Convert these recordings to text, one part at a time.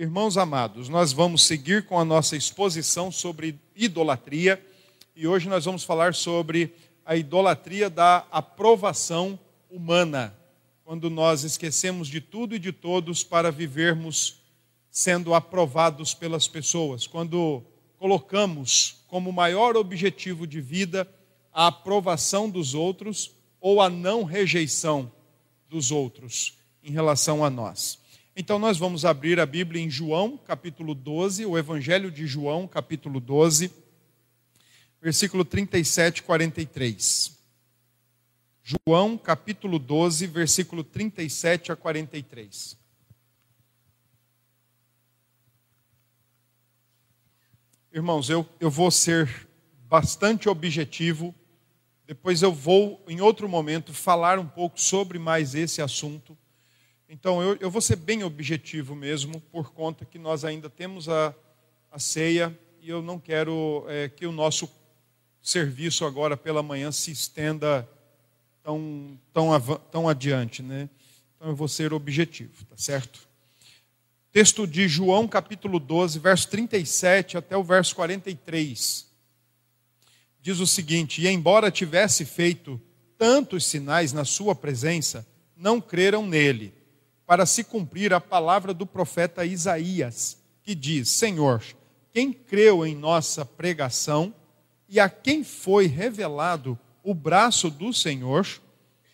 Irmãos amados, nós vamos seguir com a nossa exposição sobre idolatria e hoje nós vamos falar sobre a idolatria da aprovação humana, quando nós esquecemos de tudo e de todos para vivermos sendo aprovados pelas pessoas, quando colocamos como maior objetivo de vida a aprovação dos outros ou a não rejeição dos outros em relação a nós. Então nós vamos abrir a Bíblia em João, capítulo 12, o Evangelho de João, capítulo 12, versículo 37 e 43. João, capítulo 12, versículo 37 a 43. Irmãos, eu, eu vou ser bastante objetivo, depois eu vou, em outro momento, falar um pouco sobre mais esse assunto então, eu, eu vou ser bem objetivo mesmo, por conta que nós ainda temos a, a ceia e eu não quero é, que o nosso serviço agora pela manhã se estenda tão, tão, tão adiante. Né? Então, eu vou ser objetivo, tá certo? Texto de João, capítulo 12, verso 37 até o verso 43. Diz o seguinte: E embora tivesse feito tantos sinais na sua presença, não creram nele para se cumprir a palavra do profeta Isaías, que diz: Senhor, quem creu em nossa pregação e a quem foi revelado o braço do Senhor,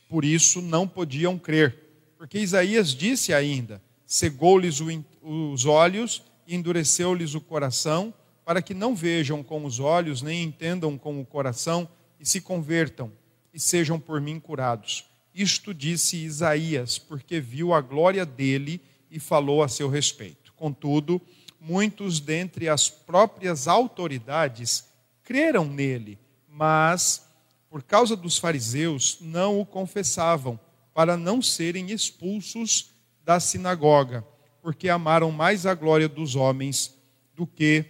por isso não podiam crer. Porque Isaías disse ainda: cegou-lhes os olhos e endureceu-lhes o coração, para que não vejam com os olhos, nem entendam com o coração, e se convertam, e sejam por mim curados. Isto disse Isaías, porque viu a glória dele e falou a seu respeito. Contudo, muitos dentre as próprias autoridades creram nele, mas, por causa dos fariseus, não o confessavam, para não serem expulsos da sinagoga, porque amaram mais a glória dos homens do que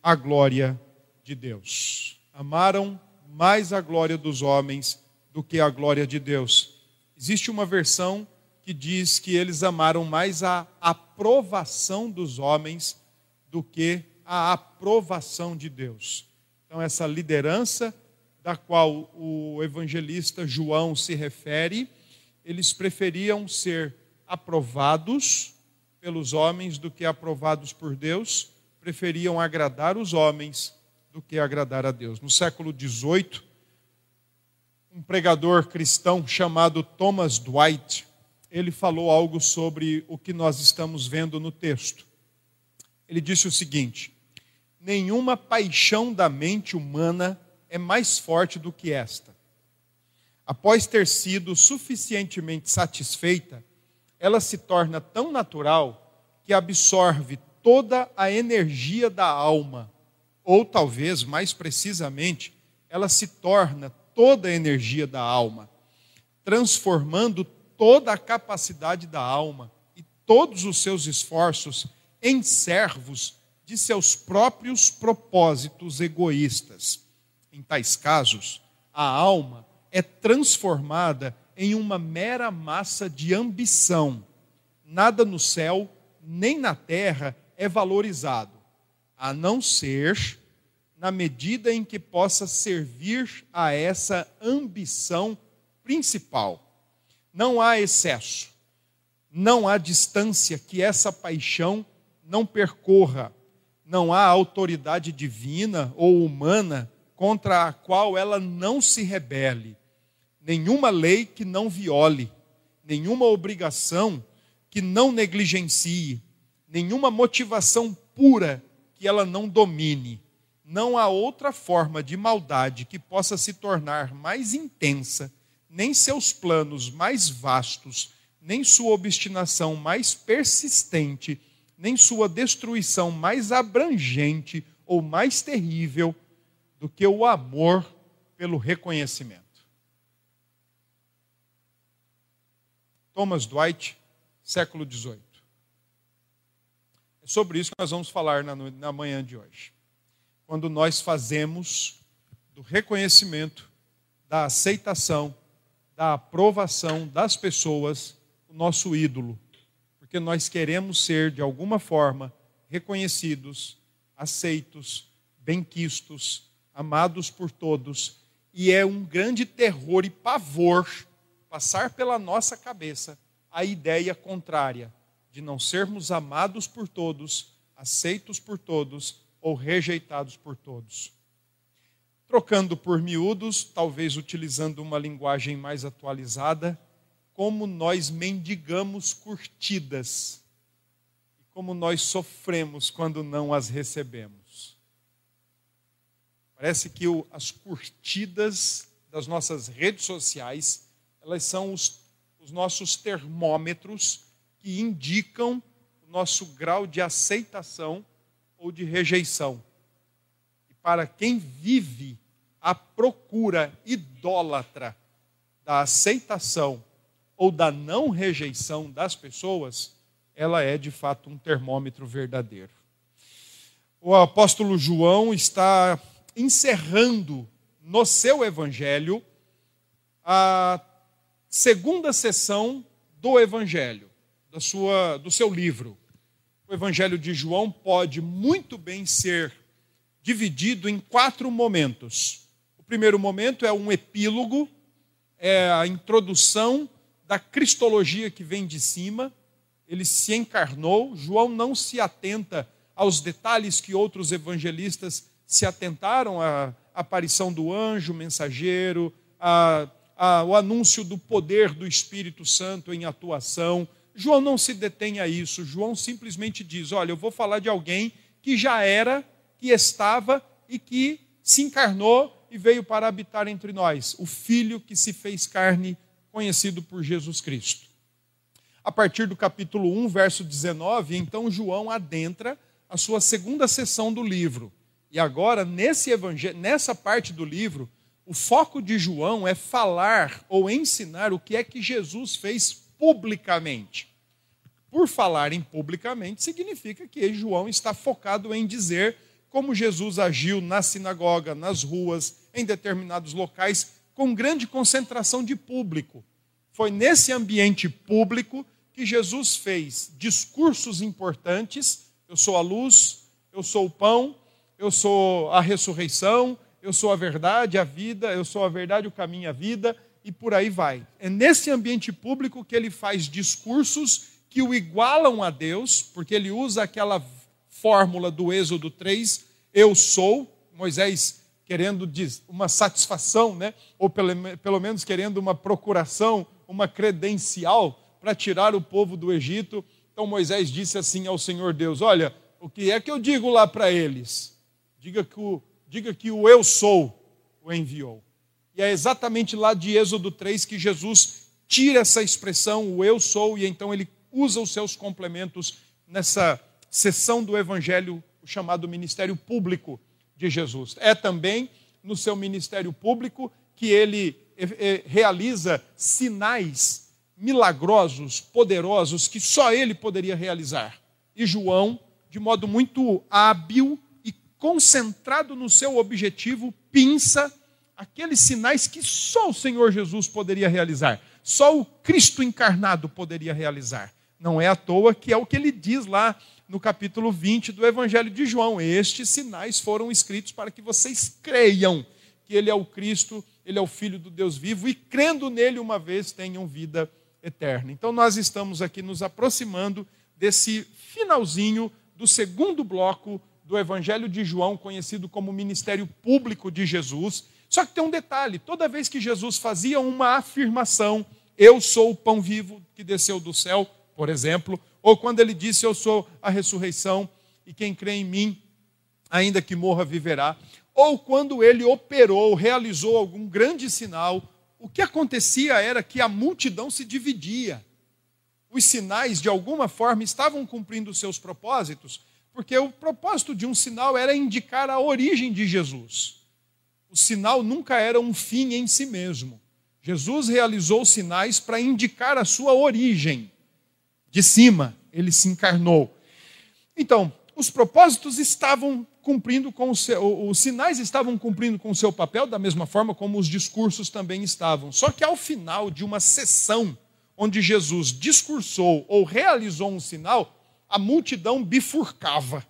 a glória de Deus. Amaram mais a glória dos homens do que a glória de Deus. Existe uma versão que diz que eles amaram mais a aprovação dos homens do que a aprovação de Deus. Então, essa liderança da qual o evangelista João se refere, eles preferiam ser aprovados pelos homens do que aprovados por Deus, preferiam agradar os homens do que agradar a Deus. No século XVIII, um pregador cristão chamado Thomas Dwight, ele falou algo sobre o que nós estamos vendo no texto. Ele disse o seguinte: nenhuma paixão da mente humana é mais forte do que esta. Após ter sido suficientemente satisfeita, ela se torna tão natural que absorve toda a energia da alma, ou talvez mais precisamente, ela se torna toda a energia da alma, transformando toda a capacidade da alma e todos os seus esforços em servos de seus próprios propósitos egoístas. Em tais casos, a alma é transformada em uma mera massa de ambição. Nada no céu nem na terra é valorizado, a não ser na medida em que possa servir a essa ambição principal. Não há excesso, não há distância que essa paixão não percorra, não há autoridade divina ou humana contra a qual ela não se rebele, nenhuma lei que não viole, nenhuma obrigação que não negligencie, nenhuma motivação pura que ela não domine não há outra forma de maldade que possa se tornar mais intensa, nem seus planos mais vastos, nem sua obstinação mais persistente, nem sua destruição mais abrangente ou mais terrível do que o amor pelo reconhecimento. Thomas Dwight, século XVIII. É sobre isso que nós vamos falar na, na manhã de hoje quando nós fazemos do reconhecimento, da aceitação, da aprovação das pessoas o nosso ídolo. Porque nós queremos ser, de alguma forma, reconhecidos, aceitos, benquistos, amados por todos, e é um grande terror e pavor passar pela nossa cabeça a ideia contrária de não sermos amados por todos, aceitos por todos ou rejeitados por todos. Trocando por miúdos, talvez utilizando uma linguagem mais atualizada, como nós mendigamos curtidas e como nós sofremos quando não as recebemos. Parece que o, as curtidas das nossas redes sociais, elas são os, os nossos termômetros que indicam o nosso grau de aceitação ou de rejeição. E para quem vive a procura idólatra da aceitação ou da não rejeição das pessoas, ela é de fato um termômetro verdadeiro. O apóstolo João está encerrando no seu evangelho a segunda sessão do evangelho, da sua, do seu livro o Evangelho de João pode muito bem ser dividido em quatro momentos. O primeiro momento é um epílogo, é a introdução da cristologia que vem de cima. Ele se encarnou. João não se atenta aos detalhes que outros evangelistas se atentaram à aparição do anjo mensageiro, a, a, o anúncio do poder do Espírito Santo em atuação João não se detém a isso. João simplesmente diz: Olha, eu vou falar de alguém que já era, que estava e que se encarnou e veio para habitar entre nós, o Filho que se fez carne, conhecido por Jesus Cristo. A partir do capítulo 1, verso 19, então João adentra a sua segunda sessão do livro. E agora, nesse evangelho, nessa parte do livro, o foco de João é falar ou ensinar o que é que Jesus fez publicamente. Por falar em publicamente, significa que João está focado em dizer como Jesus agiu na sinagoga, nas ruas, em determinados locais, com grande concentração de público. Foi nesse ambiente público que Jesus fez discursos importantes: eu sou a luz, eu sou o pão, eu sou a ressurreição, eu sou a verdade, a vida, eu sou a verdade, o caminho, a vida, e por aí vai. É nesse ambiente público que ele faz discursos que o igualam a Deus, porque ele usa aquela fórmula do Êxodo 3, eu sou, Moisés querendo uma satisfação, né? ou pelo, pelo menos querendo uma procuração, uma credencial para tirar o povo do Egito. Então Moisés disse assim ao Senhor Deus: Olha, o que é que eu digo lá para eles? Diga que, o, diga que o eu sou o enviou. E é exatamente lá de Êxodo 3 que Jesus tira essa expressão, o eu sou, e então ele usa os seus complementos nessa sessão do Evangelho chamado ministério público de Jesus. É também no seu ministério público que ele eh, eh, realiza sinais milagrosos, poderosos, que só ele poderia realizar. E João, de modo muito hábil e concentrado no seu objetivo, pinça aqueles sinais que só o Senhor Jesus poderia realizar, só o Cristo encarnado poderia realizar. Não é à toa que é o que ele diz lá no capítulo 20 do Evangelho de João: Estes sinais foram escritos para que vocês creiam que ele é o Cristo, ele é o Filho do Deus vivo e crendo nele uma vez tenham vida eterna. Então nós estamos aqui nos aproximando desse finalzinho do segundo bloco do Evangelho de João, conhecido como ministério público de Jesus só que tem um detalhe: toda vez que Jesus fazia uma afirmação, eu sou o pão vivo que desceu do céu, por exemplo, ou quando ele disse, eu sou a ressurreição e quem crê em mim, ainda que morra, viverá, ou quando ele operou, realizou algum grande sinal, o que acontecia era que a multidão se dividia. Os sinais, de alguma forma, estavam cumprindo seus propósitos, porque o propósito de um sinal era indicar a origem de Jesus o sinal nunca era um fim em si mesmo. Jesus realizou sinais para indicar a sua origem. De cima, ele se encarnou. Então, os propósitos estavam cumprindo com o seu, os sinais estavam cumprindo com o seu papel da mesma forma como os discursos também estavam. Só que ao final de uma sessão, onde Jesus discursou ou realizou um sinal, a multidão bifurcava,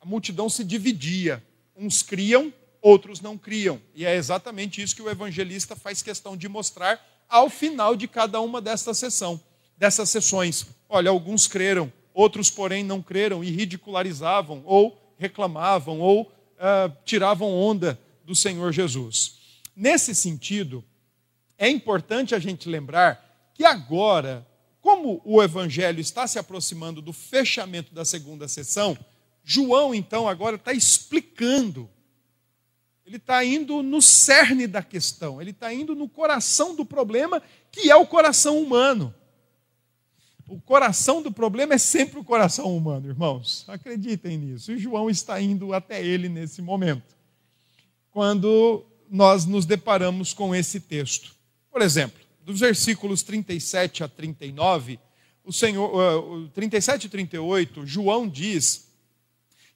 a multidão se dividia. Uns criam, outros não criam. E é exatamente isso que o evangelista faz questão de mostrar ao final de cada uma sessão, dessas sessões. Olha, alguns creram, outros, porém, não creram e ridicularizavam, ou reclamavam, ou uh, tiravam onda do Senhor Jesus. Nesse sentido, é importante a gente lembrar que agora, como o evangelho está se aproximando do fechamento da segunda sessão, João, então, agora está explicando ele está indo no cerne da questão, ele está indo no coração do problema, que é o coração humano. O coração do problema é sempre o coração humano, irmãos. Acreditem nisso. E João está indo até ele nesse momento. Quando nós nos deparamos com esse texto. Por exemplo, dos versículos 37 a 39, o Senhor, 37 e 38, João diz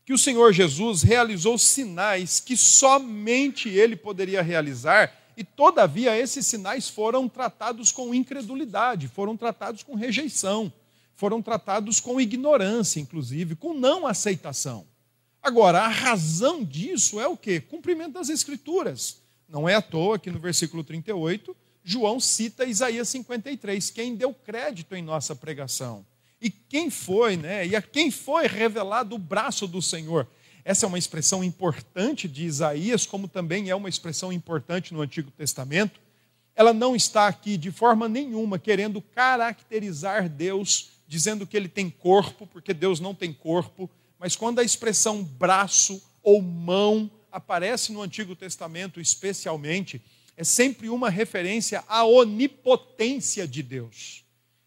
que o Senhor Jesus realizou sinais que somente ele poderia realizar, e todavia esses sinais foram tratados com incredulidade, foram tratados com rejeição, foram tratados com ignorância, inclusive, com não aceitação. Agora, a razão disso é o quê? Cumprimento das Escrituras. Não é à toa que no versículo 38, João cita Isaías 53, quem deu crédito em nossa pregação. E quem foi, né? E a quem foi revelado o braço do Senhor? Essa é uma expressão importante de Isaías, como também é uma expressão importante no Antigo Testamento. Ela não está aqui de forma nenhuma querendo caracterizar Deus, dizendo que ele tem corpo, porque Deus não tem corpo, mas quando a expressão braço ou mão aparece no Antigo Testamento, especialmente, é sempre uma referência à onipotência de Deus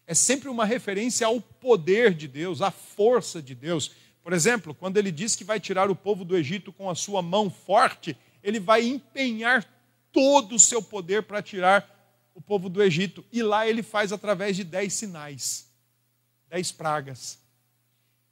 é sempre uma referência ao poder de Deus, à força de Deus. Por exemplo, quando ele diz que vai tirar o povo do Egito com a sua mão forte, ele vai empenhar todo o seu poder para tirar o povo do Egito. E lá ele faz através de dez sinais, dez pragas.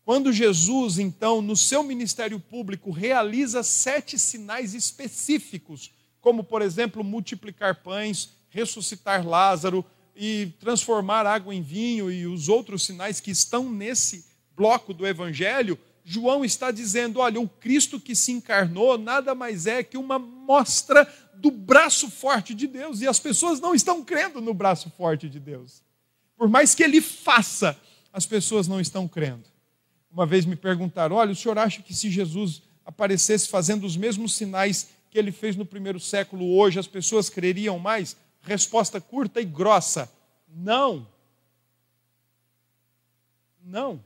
Quando Jesus, então, no seu ministério público, realiza sete sinais específicos, como, por exemplo, multiplicar pães, ressuscitar Lázaro, e transformar água em vinho e os outros sinais que estão nesse bloco do Evangelho, João está dizendo: olha, o Cristo que se encarnou nada mais é que uma mostra do braço forte de Deus, e as pessoas não estão crendo no braço forte de Deus. Por mais que ele faça, as pessoas não estão crendo. Uma vez me perguntaram: olha, o senhor acha que se Jesus aparecesse fazendo os mesmos sinais que ele fez no primeiro século hoje, as pessoas creriam mais? Resposta curta e grossa: não. Não.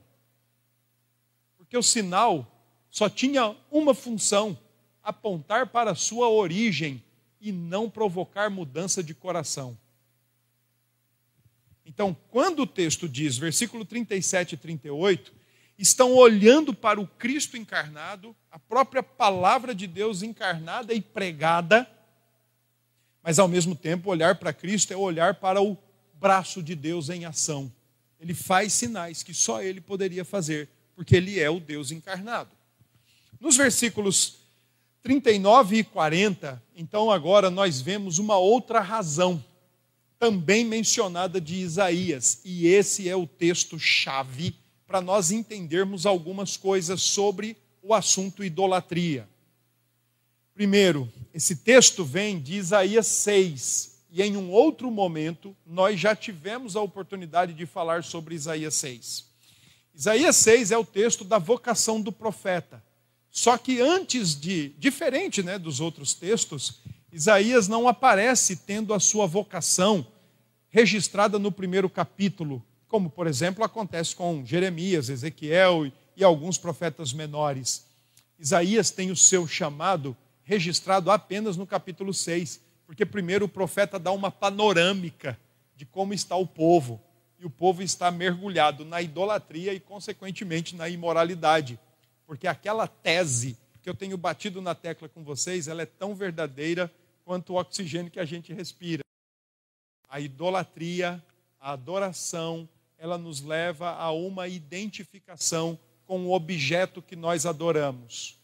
Porque o sinal só tinha uma função: apontar para a sua origem e não provocar mudança de coração. Então, quando o texto diz, versículo 37 e 38, estão olhando para o Cristo encarnado, a própria palavra de Deus encarnada e pregada, mas ao mesmo tempo, olhar para Cristo é olhar para o braço de Deus em ação. Ele faz sinais que só ele poderia fazer, porque ele é o Deus encarnado. Nos versículos 39 e 40, então agora nós vemos uma outra razão, também mencionada de Isaías, e esse é o texto-chave para nós entendermos algumas coisas sobre o assunto idolatria. Primeiro, esse texto vem de Isaías 6, e em um outro momento nós já tivemos a oportunidade de falar sobre Isaías 6. Isaías 6 é o texto da vocação do profeta. Só que antes de, diferente né, dos outros textos, Isaías não aparece tendo a sua vocação registrada no primeiro capítulo, como por exemplo acontece com Jeremias, Ezequiel e alguns profetas menores. Isaías tem o seu chamado registrado apenas no capítulo 6, porque primeiro o profeta dá uma panorâmica de como está o povo, e o povo está mergulhado na idolatria e, consequentemente, na imoralidade, porque aquela tese que eu tenho batido na tecla com vocês, ela é tão verdadeira quanto o oxigênio que a gente respira. A idolatria, a adoração, ela nos leva a uma identificação com o objeto que nós adoramos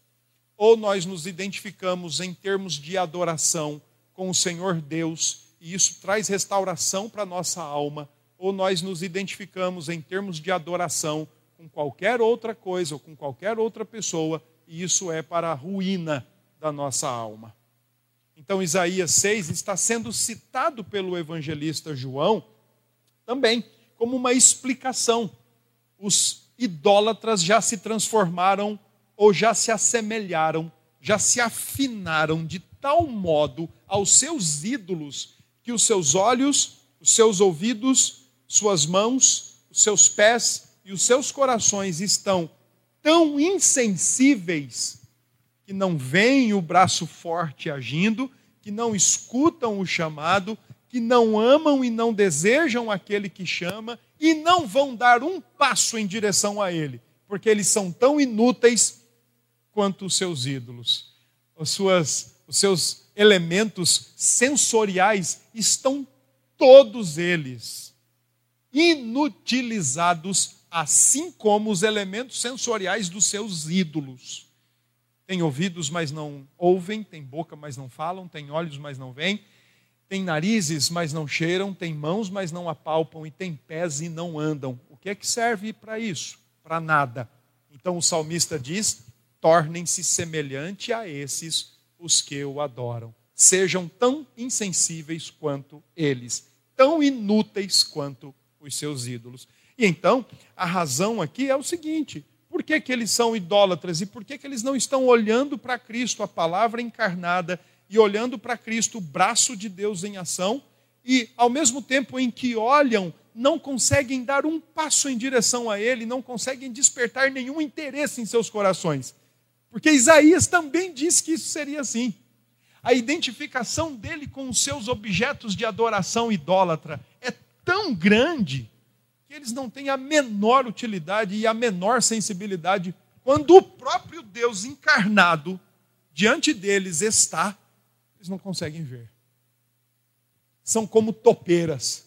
ou nós nos identificamos em termos de adoração com o Senhor Deus, e isso traz restauração para a nossa alma, ou nós nos identificamos em termos de adoração com qualquer outra coisa ou com qualquer outra pessoa, e isso é para a ruína da nossa alma. Então, Isaías 6 está sendo citado pelo evangelista João também como uma explicação. Os idólatras já se transformaram ou já se assemelharam, já se afinaram de tal modo aos seus ídolos que os seus olhos, os seus ouvidos, suas mãos, os seus pés e os seus corações estão tão insensíveis que não veem o braço forte agindo, que não escutam o chamado, que não amam e não desejam aquele que chama e não vão dar um passo em direção a ele, porque eles são tão inúteis quanto os seus ídolos. As suas, os seus elementos sensoriais estão todos eles inutilizados, assim como os elementos sensoriais dos seus ídolos. Tem ouvidos, mas não ouvem, tem boca, mas não falam, tem olhos, mas não veem, tem narizes, mas não cheiram, tem mãos, mas não apalpam, e tem pés e não andam. O que é que serve para isso? Para nada. Então o salmista diz: tornem-se semelhante a esses os que o adoram. Sejam tão insensíveis quanto eles, tão inúteis quanto os seus ídolos. E então, a razão aqui é o seguinte: por que, que eles são idólatras e por que, que eles não estão olhando para Cristo, a palavra encarnada, e olhando para Cristo, o braço de Deus em ação, e ao mesmo tempo em que olham, não conseguem dar um passo em direção a Ele, não conseguem despertar nenhum interesse em seus corações. Porque Isaías também disse que isso seria assim. A identificação dele com os seus objetos de adoração idólatra é tão grande que eles não têm a menor utilidade e a menor sensibilidade quando o próprio Deus encarnado diante deles está eles não conseguem ver. São como topeiras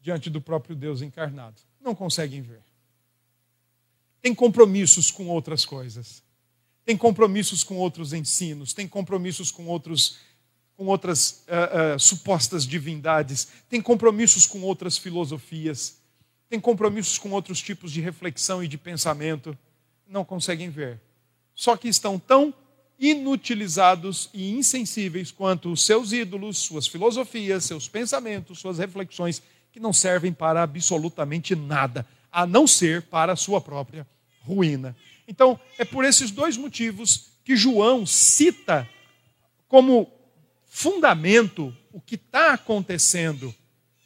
diante do próprio Deus encarnado. Não conseguem ver. Tem compromissos com outras coisas. Tem compromissos com outros ensinos, tem compromissos com outros com outras uh, uh, supostas divindades, tem compromissos com outras filosofias, tem compromissos com outros tipos de reflexão e de pensamento, não conseguem ver. Só que estão tão inutilizados e insensíveis quanto os seus ídolos, suas filosofias, seus pensamentos, suas reflexões, que não servem para absolutamente nada, a não ser para a sua própria ruína. Então, é por esses dois motivos que João cita como fundamento o que está acontecendo.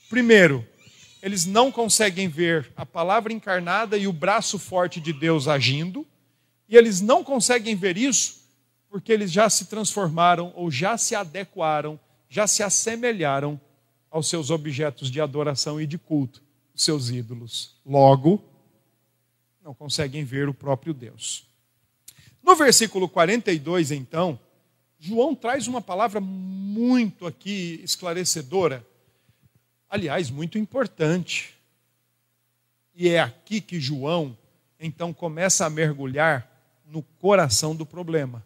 Primeiro, eles não conseguem ver a palavra encarnada e o braço forte de Deus agindo, e eles não conseguem ver isso porque eles já se transformaram ou já se adequaram, já se assemelharam aos seus objetos de adoração e de culto, os seus ídolos. Logo, não conseguem ver o próprio Deus. No versículo 42, então, João traz uma palavra muito aqui esclarecedora, aliás, muito importante. E é aqui que João, então, começa a mergulhar no coração do problema.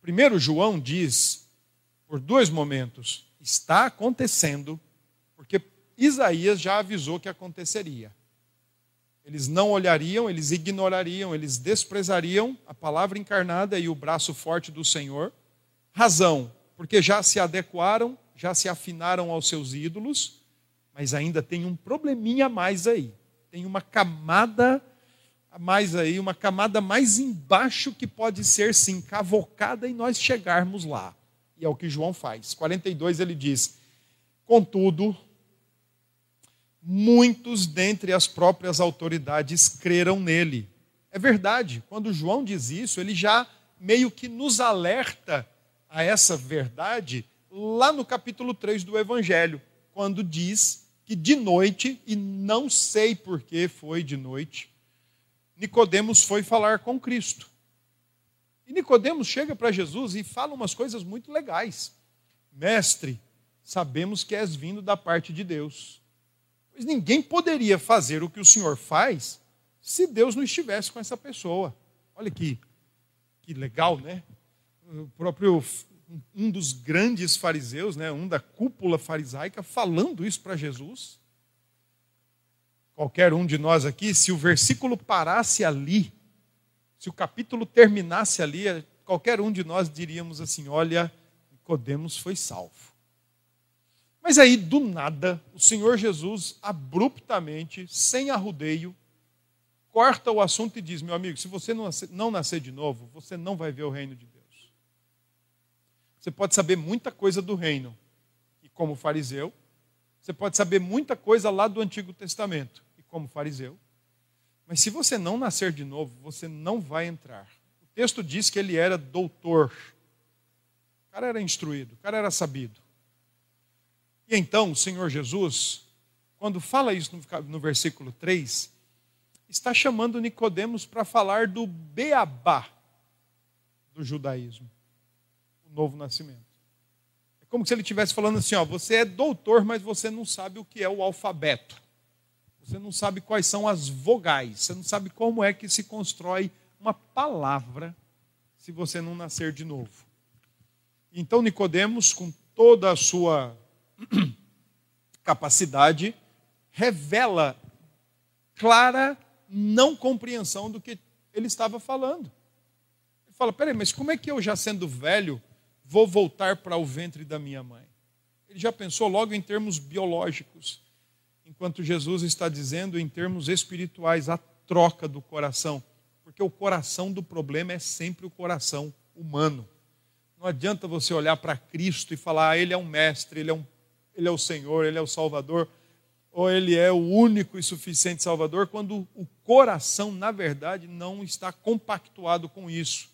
Primeiro, João diz, por dois momentos, está acontecendo, porque Isaías já avisou que aconteceria. Eles não olhariam, eles ignorariam, eles desprezariam a palavra encarnada e o braço forte do Senhor. Razão, porque já se adequaram, já se afinaram aos seus ídolos, mas ainda tem um probleminha a mais aí. Tem uma camada mais aí, uma camada mais embaixo que pode ser sim cavocada e nós chegarmos lá. E é o que João faz. 42 ele diz: Contudo, muitos dentre as próprias autoridades creram nele. É verdade, quando João diz isso, ele já meio que nos alerta a essa verdade lá no capítulo 3 do Evangelho, quando diz que de noite, e não sei por que foi de noite, Nicodemos foi falar com Cristo. E Nicodemos chega para Jesus e fala umas coisas muito legais. Mestre, sabemos que és vindo da parte de Deus. Pois ninguém poderia fazer o que o Senhor faz se Deus não estivesse com essa pessoa. Olha que, que legal, né? O próprio um dos grandes fariseus, né, um da cúpula farisaica, falando isso para Jesus. Qualquer um de nós aqui, se o versículo parasse ali, se o capítulo terminasse ali, qualquer um de nós diríamos assim: olha, Nicodemos foi salvo. Mas aí, do nada, o Senhor Jesus, abruptamente, sem arrudeio, corta o assunto e diz: meu amigo, se você não nascer de novo, você não vai ver o reino de Deus. Você pode saber muita coisa do reino, e como fariseu, você pode saber muita coisa lá do Antigo Testamento, e como fariseu, mas se você não nascer de novo, você não vai entrar. O texto diz que ele era doutor, o cara era instruído, o cara era sabido. E então o Senhor Jesus, quando fala isso no versículo 3, está chamando Nicodemos para falar do beabá do judaísmo, o novo nascimento. É como se ele estivesse falando assim: ó, você é doutor, mas você não sabe o que é o alfabeto. Você não sabe quais são as vogais. Você não sabe como é que se constrói uma palavra se você não nascer de novo. Então Nicodemos, com toda a sua capacidade, revela clara não compreensão do que ele estava falando. Ele fala: peraí, mas como é que eu, já sendo velho, vou voltar para o ventre da minha mãe? Ele já pensou logo em termos biológicos, enquanto Jesus está dizendo em termos espirituais, a troca do coração. Porque o coração do problema é sempre o coração humano. Não adianta você olhar para Cristo e falar, ah, Ele é um mestre, Ele é, um, ele é o Senhor, Ele é o Salvador ou ele é o único e suficiente Salvador, quando o coração, na verdade, não está compactuado com isso.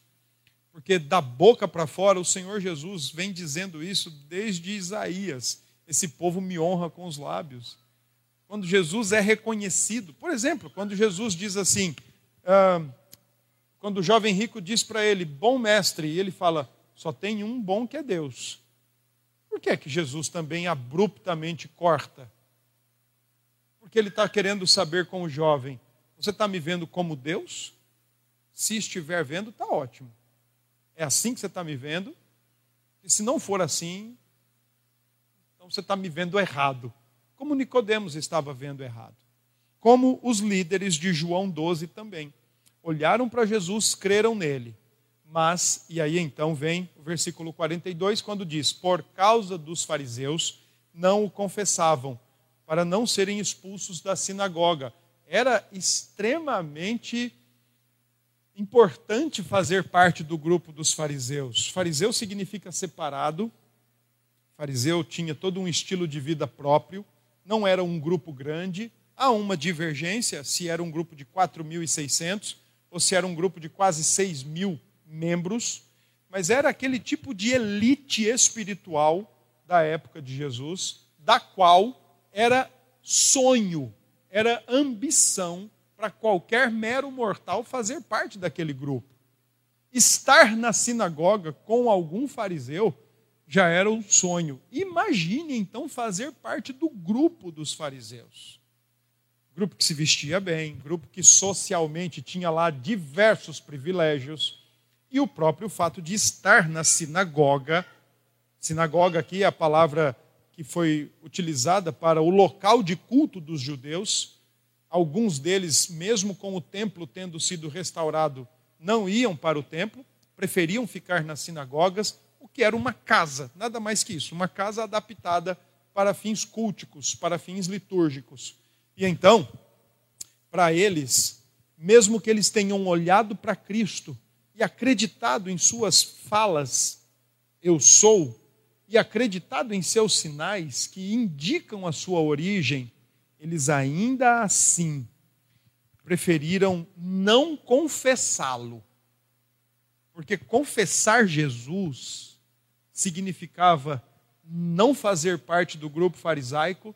Porque da boca para fora, o Senhor Jesus vem dizendo isso desde Isaías: esse povo me honra com os lábios. Quando Jesus é reconhecido, por exemplo, quando Jesus diz assim, ah, quando o jovem rico diz para ele, bom mestre, e ele fala, só tem um bom que é Deus. Por que é que Jesus também abruptamente corta porque ele está querendo saber com o jovem: você está me vendo como Deus? Se estiver vendo, está ótimo. É assim que você está me vendo? E se não for assim, então você está me vendo errado. Como Nicodemos estava vendo errado. Como os líderes de João 12 também. Olharam para Jesus, creram nele. Mas, e aí então vem o versículo 42, quando diz: Por causa dos fariseus, não o confessavam para não serem expulsos da sinagoga. Era extremamente importante fazer parte do grupo dos fariseus. Fariseu significa separado. Fariseu tinha todo um estilo de vida próprio, não era um grupo grande. Há uma divergência se era um grupo de 4.600 ou se era um grupo de quase 6 mil membros, mas era aquele tipo de elite espiritual da época de Jesus, da qual era sonho, era ambição para qualquer mero mortal fazer parte daquele grupo. Estar na sinagoga com algum fariseu já era um sonho. Imagine então fazer parte do grupo dos fariseus. Grupo que se vestia bem, grupo que socialmente tinha lá diversos privilégios, e o próprio fato de estar na sinagoga. Sinagoga aqui é a palavra que foi utilizada para o local de culto dos judeus. Alguns deles, mesmo com o templo tendo sido restaurado, não iam para o templo, preferiam ficar nas sinagogas, o que era uma casa, nada mais que isso, uma casa adaptada para fins culticos, para fins litúrgicos. E então, para eles, mesmo que eles tenham olhado para Cristo e acreditado em suas falas, eu sou, e acreditado em seus sinais que indicam a sua origem, eles ainda assim preferiram não confessá-lo. Porque confessar Jesus significava não fazer parte do grupo farisaico,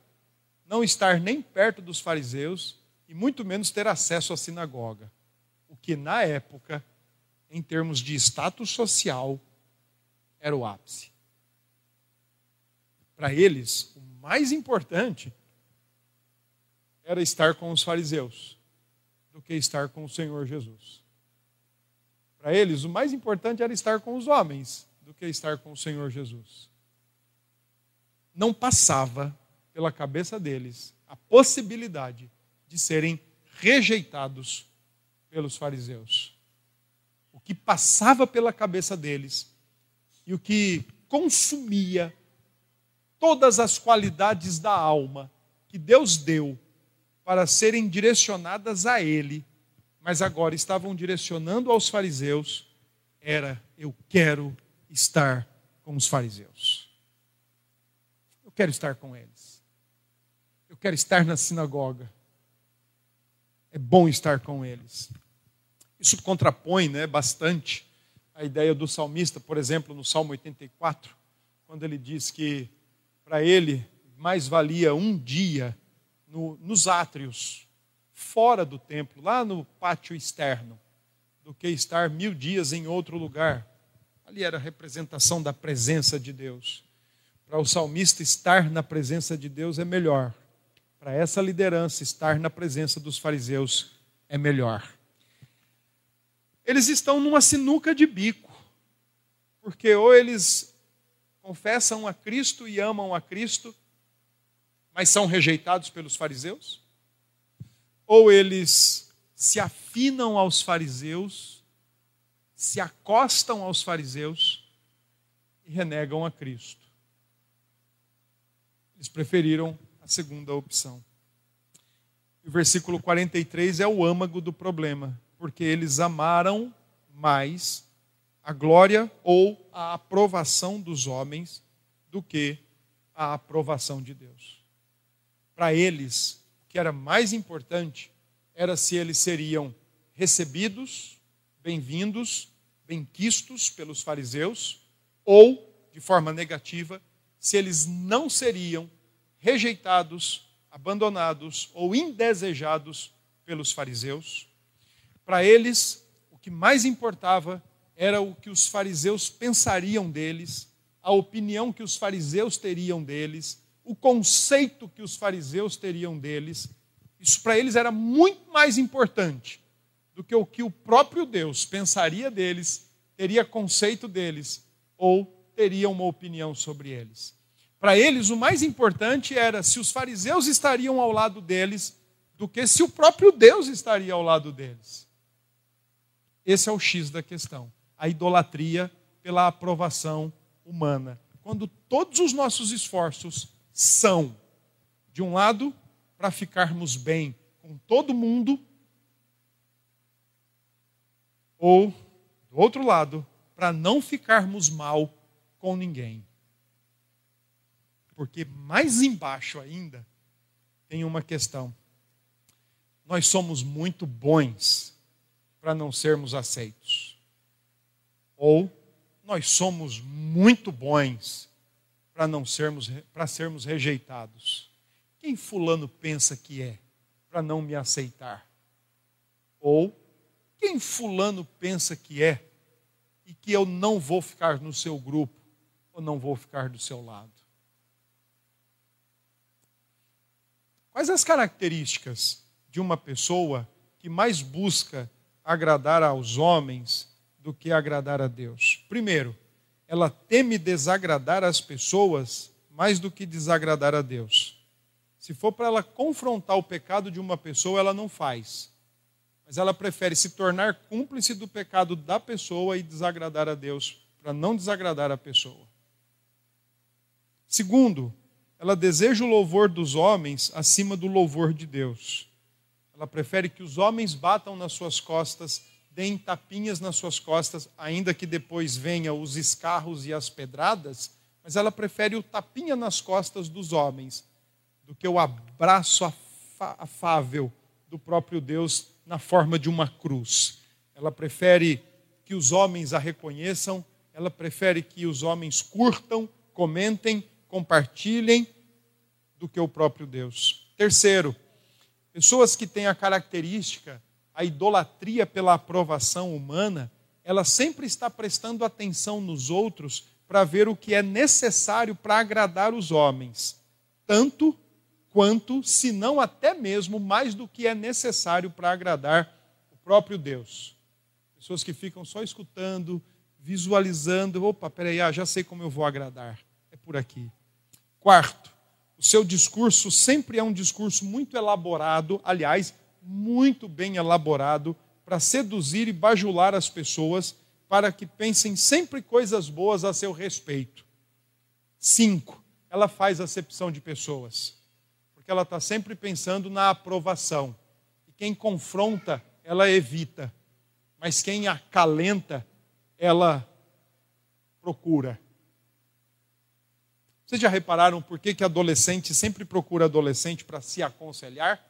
não estar nem perto dos fariseus e muito menos ter acesso à sinagoga. O que na época, em termos de status social, era o ápice. Para eles, o mais importante era estar com os fariseus do que estar com o Senhor Jesus. Para eles, o mais importante era estar com os homens do que estar com o Senhor Jesus. Não passava pela cabeça deles a possibilidade de serem rejeitados pelos fariseus. Que passava pela cabeça deles e o que consumia todas as qualidades da alma que Deus deu para serem direcionadas a Ele, mas agora estavam direcionando aos fariseus, era: eu quero estar com os fariseus. Eu quero estar com eles. Eu quero estar na sinagoga. É bom estar com eles. Isso contrapõe né, bastante a ideia do salmista, por exemplo, no Salmo 84, quando ele diz que para ele mais valia um dia no, nos átrios, fora do templo, lá no pátio externo, do que estar mil dias em outro lugar. Ali era a representação da presença de Deus. Para o salmista, estar na presença de Deus é melhor. Para essa liderança, estar na presença dos fariseus é melhor. Eles estão numa sinuca de bico, porque ou eles confessam a Cristo e amam a Cristo, mas são rejeitados pelos fariseus? Ou eles se afinam aos fariseus, se acostam aos fariseus e renegam a Cristo? Eles preferiram a segunda opção. O versículo 43 é o âmago do problema, porque eles amaram mais a glória ou a aprovação dos homens do que a aprovação de Deus. Para eles, o que era mais importante era se eles seriam recebidos, bem-vindos, benquistos pelos fariseus, ou, de forma negativa, se eles não seriam rejeitados, abandonados ou indesejados pelos fariseus. Para eles, o que mais importava era o que os fariseus pensariam deles, a opinião que os fariseus teriam deles, o conceito que os fariseus teriam deles. Isso para eles era muito mais importante do que o que o próprio Deus pensaria deles, teria conceito deles ou teria uma opinião sobre eles. Para eles, o mais importante era se os fariseus estariam ao lado deles do que se o próprio Deus estaria ao lado deles. Esse é o X da questão a idolatria pela aprovação humana. Quando todos os nossos esforços são, de um lado, para ficarmos bem com todo mundo, ou, do outro lado, para não ficarmos mal com ninguém. Porque mais embaixo ainda tem uma questão. Nós somos muito bons para não sermos aceitos. Ou nós somos muito bons para não sermos para sermos rejeitados. Quem fulano pensa que é para não me aceitar? Ou quem fulano pensa que é e que eu não vou ficar no seu grupo ou não vou ficar do seu lado? Quais as características de uma pessoa que mais busca agradar aos homens do que agradar a Deus. Primeiro, ela teme desagradar as pessoas mais do que desagradar a Deus. Se for para ela confrontar o pecado de uma pessoa, ela não faz. Mas ela prefere se tornar cúmplice do pecado da pessoa e desagradar a Deus, para não desagradar a pessoa. Segundo, ela deseja o louvor dos homens acima do louvor de Deus. Ela prefere que os homens batam nas suas costas deem tapinhas nas suas costas, ainda que depois venha os escarros e as pedradas, mas ela prefere o tapinha nas costas dos homens do que o abraço afável do próprio Deus na forma de uma cruz. Ela prefere que os homens a reconheçam, ela prefere que os homens curtam, comentem, compartilhem, do que o próprio Deus. Terceiro, pessoas que têm a característica a idolatria pela aprovação humana, ela sempre está prestando atenção nos outros para ver o que é necessário para agradar os homens, tanto quanto, se não até mesmo mais do que é necessário para agradar o próprio Deus. Pessoas que ficam só escutando, visualizando, opa, peraí, ah, já sei como eu vou agradar. É por aqui. Quarto, o seu discurso sempre é um discurso muito elaborado, aliás, muito bem elaborado, para seduzir e bajular as pessoas, para que pensem sempre coisas boas a seu respeito. Cinco, ela faz acepção de pessoas, porque ela está sempre pensando na aprovação. E quem confronta, ela evita, mas quem acalenta, ela procura. Vocês já repararam por que, que adolescente sempre procura adolescente para se aconselhar?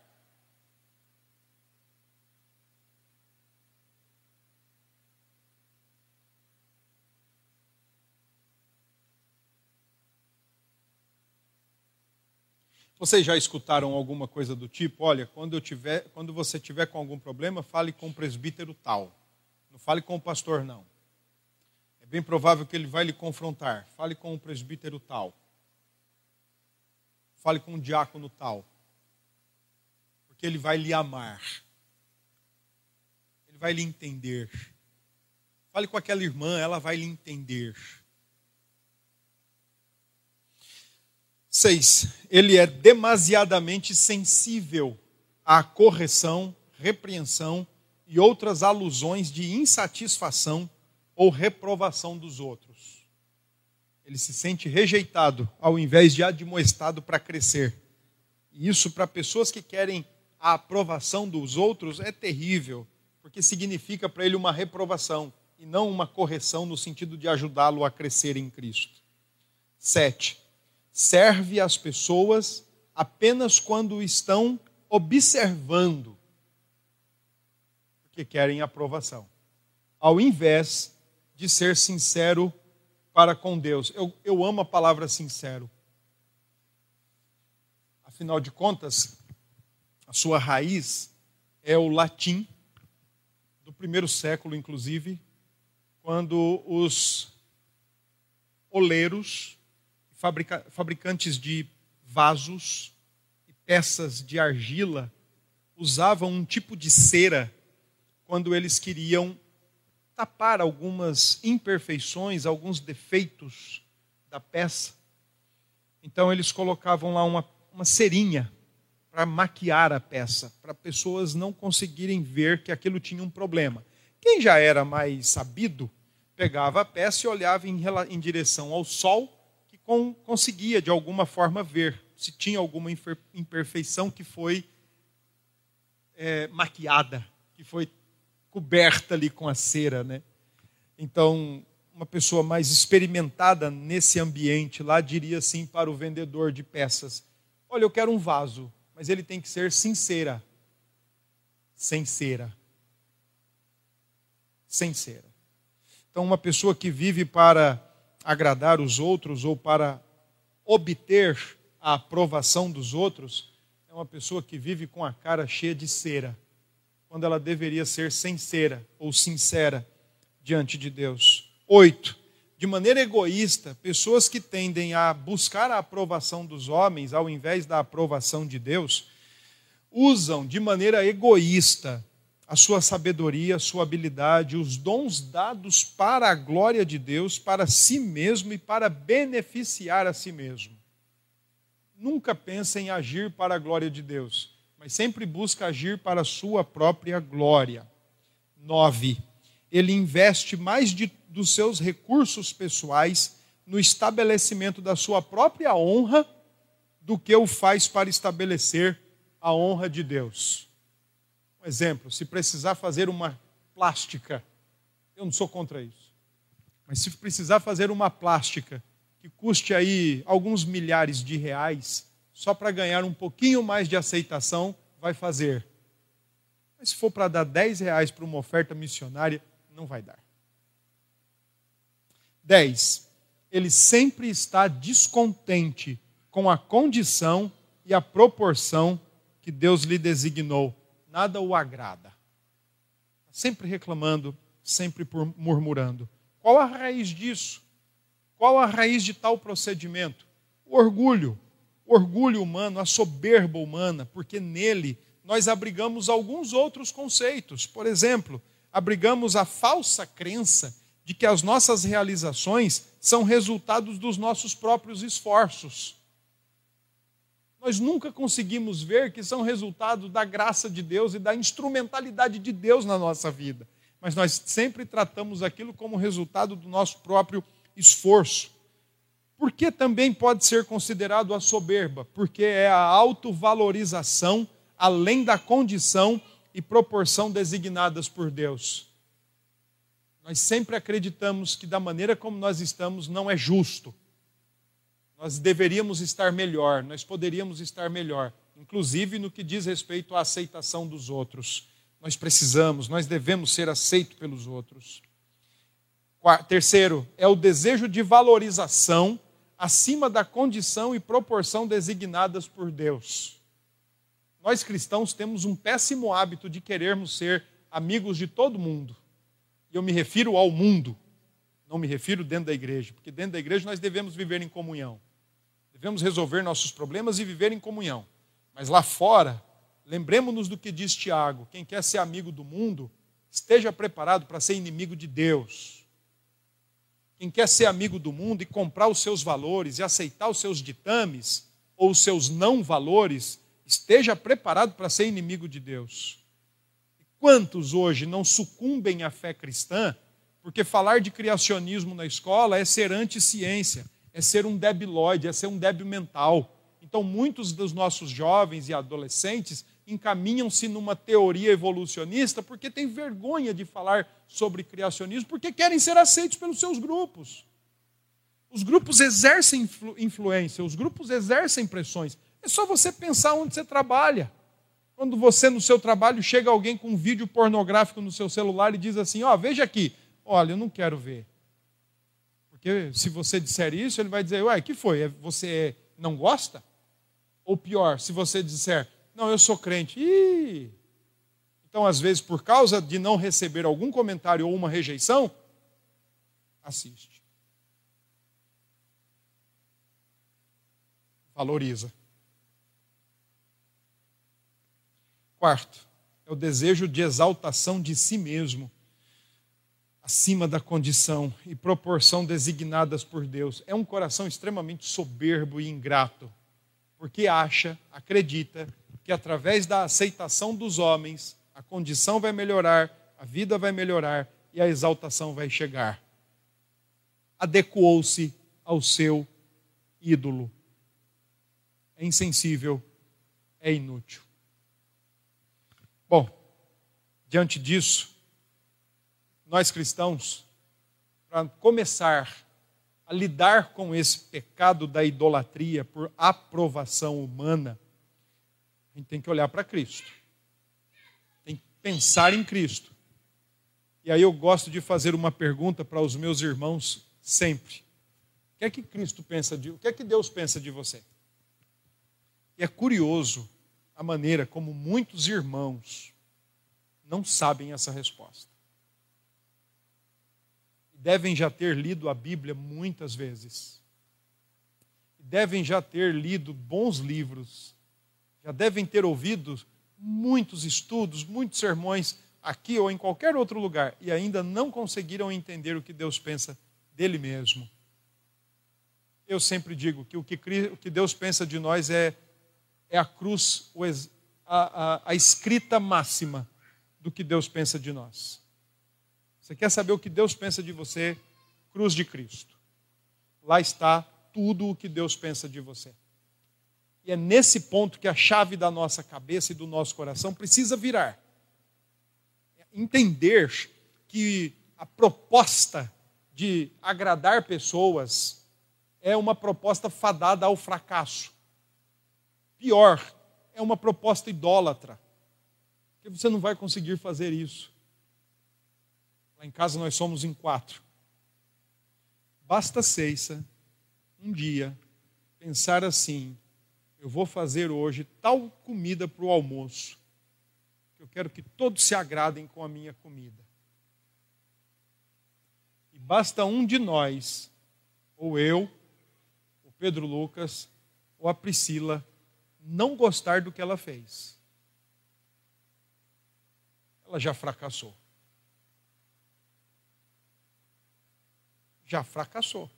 Vocês já escutaram alguma coisa do tipo? Olha, quando, eu tiver, quando você tiver com algum problema, fale com o presbítero tal. Não fale com o pastor, não. É bem provável que ele vai lhe confrontar. Fale com o presbítero tal. Fale com o diácono tal. Porque ele vai lhe amar. Ele vai lhe entender. Fale com aquela irmã, ela vai lhe entender. Seis, ele é demasiadamente sensível à correção, repreensão e outras alusões de insatisfação ou reprovação dos outros. Ele se sente rejeitado ao invés de admoestado para crescer. E isso, para pessoas que querem a aprovação dos outros, é terrível, porque significa para ele uma reprovação e não uma correção no sentido de ajudá-lo a crescer em Cristo. Sete, serve às pessoas apenas quando estão observando, porque querem aprovação, ao invés de ser sincero para com Deus. Eu, eu amo a palavra sincero. Afinal de contas, a sua raiz é o latim do primeiro século, inclusive, quando os oleiros fabrica, fabricantes de vasos e peças de argila usavam um tipo de cera quando eles queriam tapar algumas imperfeições, alguns defeitos da peça. Então eles colocavam lá uma, uma cerinha para maquiar a peça, para pessoas não conseguirem ver que aquilo tinha um problema. Quem já era mais sabido pegava a peça e olhava em, em direção ao sol com, conseguia de alguma forma ver se tinha alguma imperfeição que foi é, maquiada, que foi coberta ali com a cera, né? Então, uma pessoa mais experimentada nesse ambiente lá diria assim para o vendedor de peças: Olha, eu quero um vaso, mas ele tem que ser sincera. Sem cera. Sem cera. Então, uma pessoa que vive para agradar os outros ou para obter a aprovação dos outros, é uma pessoa que vive com a cara cheia de cera, quando ela deveria ser sincera ou sincera diante de Deus. Oito, de maneira egoísta, pessoas que tendem a buscar a aprovação dos homens ao invés da aprovação de Deus, usam de maneira egoísta a sua sabedoria, a sua habilidade, os dons dados para a glória de Deus, para si mesmo e para beneficiar a si mesmo. Nunca pensa em agir para a glória de Deus, mas sempre busca agir para sua própria glória. 9. Ele investe mais de, dos seus recursos pessoais no estabelecimento da sua própria honra do que o faz para estabelecer a honra de Deus exemplo, se precisar fazer uma plástica, eu não sou contra isso, mas se precisar fazer uma plástica que custe aí alguns milhares de reais, só para ganhar um pouquinho mais de aceitação, vai fazer. Mas se for para dar 10 reais para uma oferta missionária, não vai dar. 10. Ele sempre está descontente com a condição e a proporção que Deus lhe designou nada o agrada. Sempre reclamando, sempre murmurando. Qual a raiz disso? Qual a raiz de tal procedimento? O orgulho, orgulho humano, a soberba humana, porque nele nós abrigamos alguns outros conceitos. Por exemplo, abrigamos a falsa crença de que as nossas realizações são resultados dos nossos próprios esforços. Nós nunca conseguimos ver que são resultado da graça de Deus e da instrumentalidade de Deus na nossa vida. Mas nós sempre tratamos aquilo como resultado do nosso próprio esforço. Por que também pode ser considerado a soberba? Porque é a autovalorização além da condição e proporção designadas por Deus. Nós sempre acreditamos que da maneira como nós estamos não é justo. Nós deveríamos estar melhor, nós poderíamos estar melhor, inclusive no que diz respeito à aceitação dos outros. Nós precisamos, nós devemos ser aceitos pelos outros. Terceiro, é o desejo de valorização acima da condição e proporção designadas por Deus. Nós cristãos temos um péssimo hábito de querermos ser amigos de todo mundo. E eu me refiro ao mundo, não me refiro dentro da igreja, porque dentro da igreja nós devemos viver em comunhão. Devemos resolver nossos problemas e viver em comunhão. Mas lá fora, lembremos-nos do que diz Tiago: quem quer ser amigo do mundo, esteja preparado para ser inimigo de Deus. Quem quer ser amigo do mundo e comprar os seus valores e aceitar os seus ditames ou os seus não valores, esteja preparado para ser inimigo de Deus. Quantos hoje não sucumbem à fé cristã porque falar de criacionismo na escola é ser anti-ciência, é ser um debilóide, é ser um débil mental. Então, muitos dos nossos jovens e adolescentes encaminham-se numa teoria evolucionista porque têm vergonha de falar sobre criacionismo, porque querem ser aceitos pelos seus grupos. Os grupos exercem influ influência, os grupos exercem pressões. É só você pensar onde você trabalha. Quando você no seu trabalho chega alguém com um vídeo pornográfico no seu celular e diz assim: Ó, oh, veja aqui, olha, eu não quero ver. Porque se você disser isso, ele vai dizer: Ué, que foi? É, você não gosta? Ou pior, se você disser: Não, eu sou crente. Ih! Então, às vezes, por causa de não receber algum comentário ou uma rejeição, assiste. Valoriza. Quarto, é o desejo de exaltação de si mesmo, acima da condição e proporção designadas por Deus. É um coração extremamente soberbo e ingrato, porque acha, acredita que através da aceitação dos homens, a condição vai melhorar, a vida vai melhorar e a exaltação vai chegar. Adequou-se ao seu ídolo. É insensível, é inútil. Bom, diante disso, nós cristãos, para começar a lidar com esse pecado da idolatria por aprovação humana, a gente tem que olhar para Cristo. Tem que pensar em Cristo. E aí eu gosto de fazer uma pergunta para os meus irmãos sempre. O que é que Cristo pensa de, o que é que Deus pensa de você? E é curioso a maneira como muitos irmãos não sabem essa resposta. Devem já ter lido a Bíblia muitas vezes. Devem já ter lido bons livros. Já devem ter ouvido muitos estudos, muitos sermões aqui ou em qualquer outro lugar e ainda não conseguiram entender o que Deus pensa dele mesmo. Eu sempre digo que o que, Deus pensa de nós é é a cruz, a, a, a escrita máxima do que Deus pensa de nós. Você quer saber o que Deus pensa de você? Cruz de Cristo. Lá está tudo o que Deus pensa de você. E é nesse ponto que a chave da nossa cabeça e do nosso coração precisa virar. Entender que a proposta de agradar pessoas é uma proposta fadada ao fracasso. Pior, é uma proposta idólatra. Porque você não vai conseguir fazer isso. Lá em casa nós somos em quatro. Basta Ceissa, um dia, pensar assim: eu vou fazer hoje tal comida para o almoço. Eu quero que todos se agradem com a minha comida. E basta um de nós, ou eu, o Pedro Lucas, ou a Priscila, não gostar do que ela fez, ela já fracassou. já fracassou.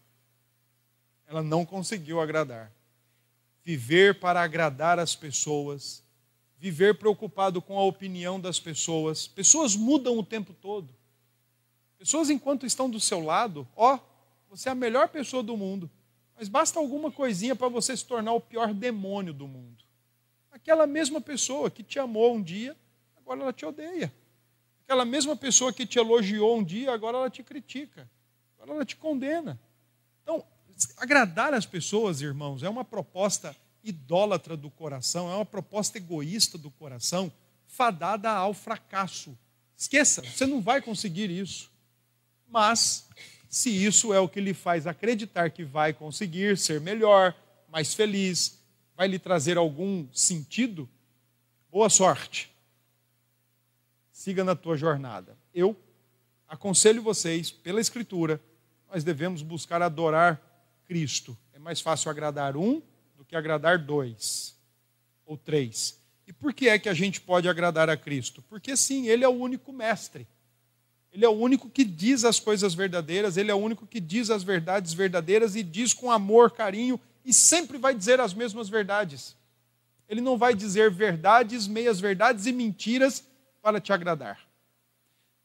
Ela não conseguiu agradar. Viver para agradar as pessoas, viver preocupado com a opinião das pessoas. Pessoas mudam o tempo todo. Pessoas, enquanto estão do seu lado, ó, você é a melhor pessoa do mundo, mas basta alguma coisinha para você se tornar o pior demônio do mundo. Aquela mesma pessoa que te amou um dia, agora ela te odeia. Aquela mesma pessoa que te elogiou um dia, agora ela te critica. Agora ela te condena. Então, agradar as pessoas, irmãos, é uma proposta idólatra do coração, é uma proposta egoísta do coração, fadada ao fracasso. Esqueça, você não vai conseguir isso. Mas, se isso é o que lhe faz acreditar que vai conseguir ser melhor, mais feliz, vai lhe trazer algum sentido, boa sorte siga na tua jornada. Eu aconselho vocês, pela Escritura, nós devemos buscar adorar Cristo. É mais fácil agradar um do que agradar dois ou três. E por que é que a gente pode agradar a Cristo? Porque sim, Ele é o único mestre. Ele é o único que diz as coisas verdadeiras, Ele é o único que diz as verdades verdadeiras e diz com amor, carinho e sempre vai dizer as mesmas verdades. Ele não vai dizer verdades, meias verdades e mentiras para te agradar.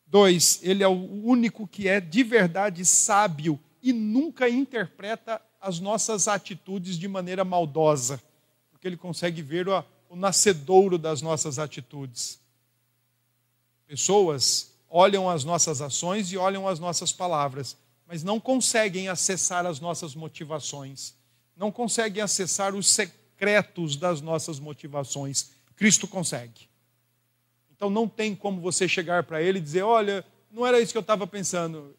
Dois, ele é o único que é de verdade sábio e nunca interpreta as nossas atitudes de maneira maldosa, porque ele consegue ver o, o nascedouro das nossas atitudes. Pessoas olham as nossas ações e olham as nossas palavras, mas não conseguem acessar as nossas motivações, não conseguem acessar os secretos das nossas motivações. Cristo consegue. Então não tem como você chegar para ele e dizer: Olha, não era isso que eu estava pensando.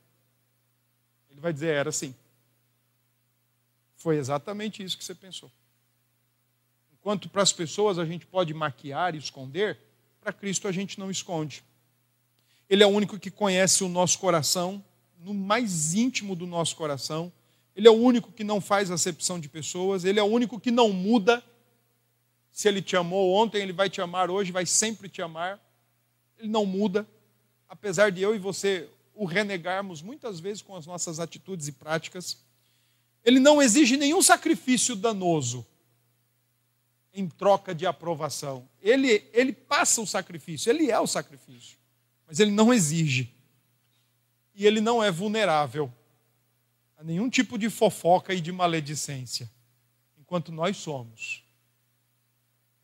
Vai dizer: Era assim. Foi exatamente isso que você pensou. Enquanto para as pessoas a gente pode maquiar e esconder, para Cristo a gente não esconde. Ele é o único que conhece o nosso coração, no mais íntimo do nosso coração. Ele é o único que não faz acepção de pessoas. Ele é o único que não muda. Se ele te amou ontem, ele vai te amar hoje, vai sempre te amar ele não muda, apesar de eu e você o renegarmos muitas vezes com as nossas atitudes e práticas. Ele não exige nenhum sacrifício danoso em troca de aprovação. Ele, ele passa o sacrifício, ele é o sacrifício, mas ele não exige. E ele não é vulnerável a nenhum tipo de fofoca e de maledicência, enquanto nós somos.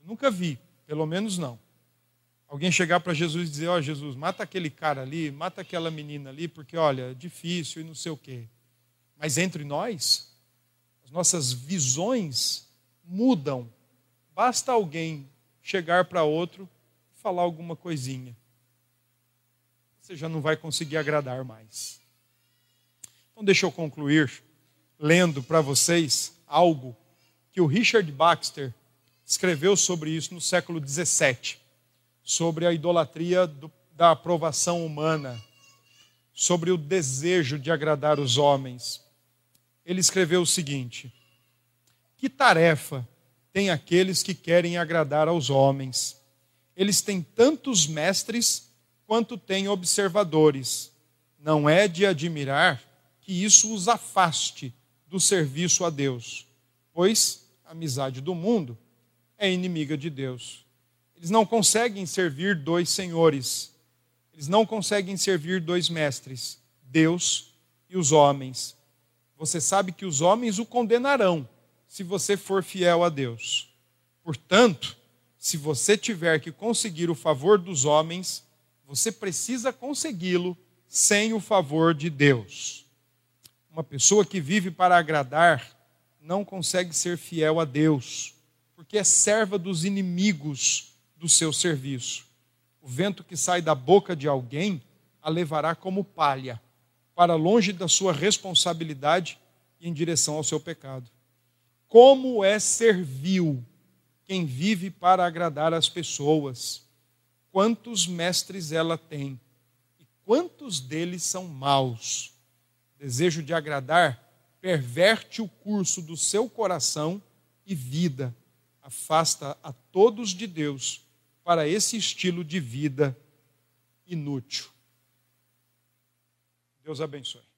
Eu nunca vi, pelo menos não Alguém chegar para Jesus e dizer: Ó, oh, Jesus, mata aquele cara ali, mata aquela menina ali, porque olha, é difícil e não sei o quê. Mas entre nós, as nossas visões mudam. Basta alguém chegar para outro e falar alguma coisinha. Você já não vai conseguir agradar mais. Então, deixa eu concluir lendo para vocês algo que o Richard Baxter escreveu sobre isso no século 17 sobre a idolatria do, da aprovação humana, sobre o desejo de agradar os homens. Ele escreveu o seguinte: Que tarefa tem aqueles que querem agradar aos homens? Eles têm tantos mestres quanto têm observadores. Não é de admirar que isso os afaste do serviço a Deus, pois a amizade do mundo é inimiga de Deus. Eles não conseguem servir dois senhores. Eles não conseguem servir dois mestres, Deus e os homens. Você sabe que os homens o condenarão se você for fiel a Deus. Portanto, se você tiver que conseguir o favor dos homens, você precisa consegui-lo sem o favor de Deus. Uma pessoa que vive para agradar não consegue ser fiel a Deus, porque é serva dos inimigos do seu serviço. O vento que sai da boca de alguém a levará como palha, para longe da sua responsabilidade e em direção ao seu pecado. Como é servil quem vive para agradar as pessoas? Quantos mestres ela tem? E quantos deles são maus? Desejo de agradar perverte o curso do seu coração e vida, afasta a todos de Deus para esse estilo de vida inútil. Deus abençoe.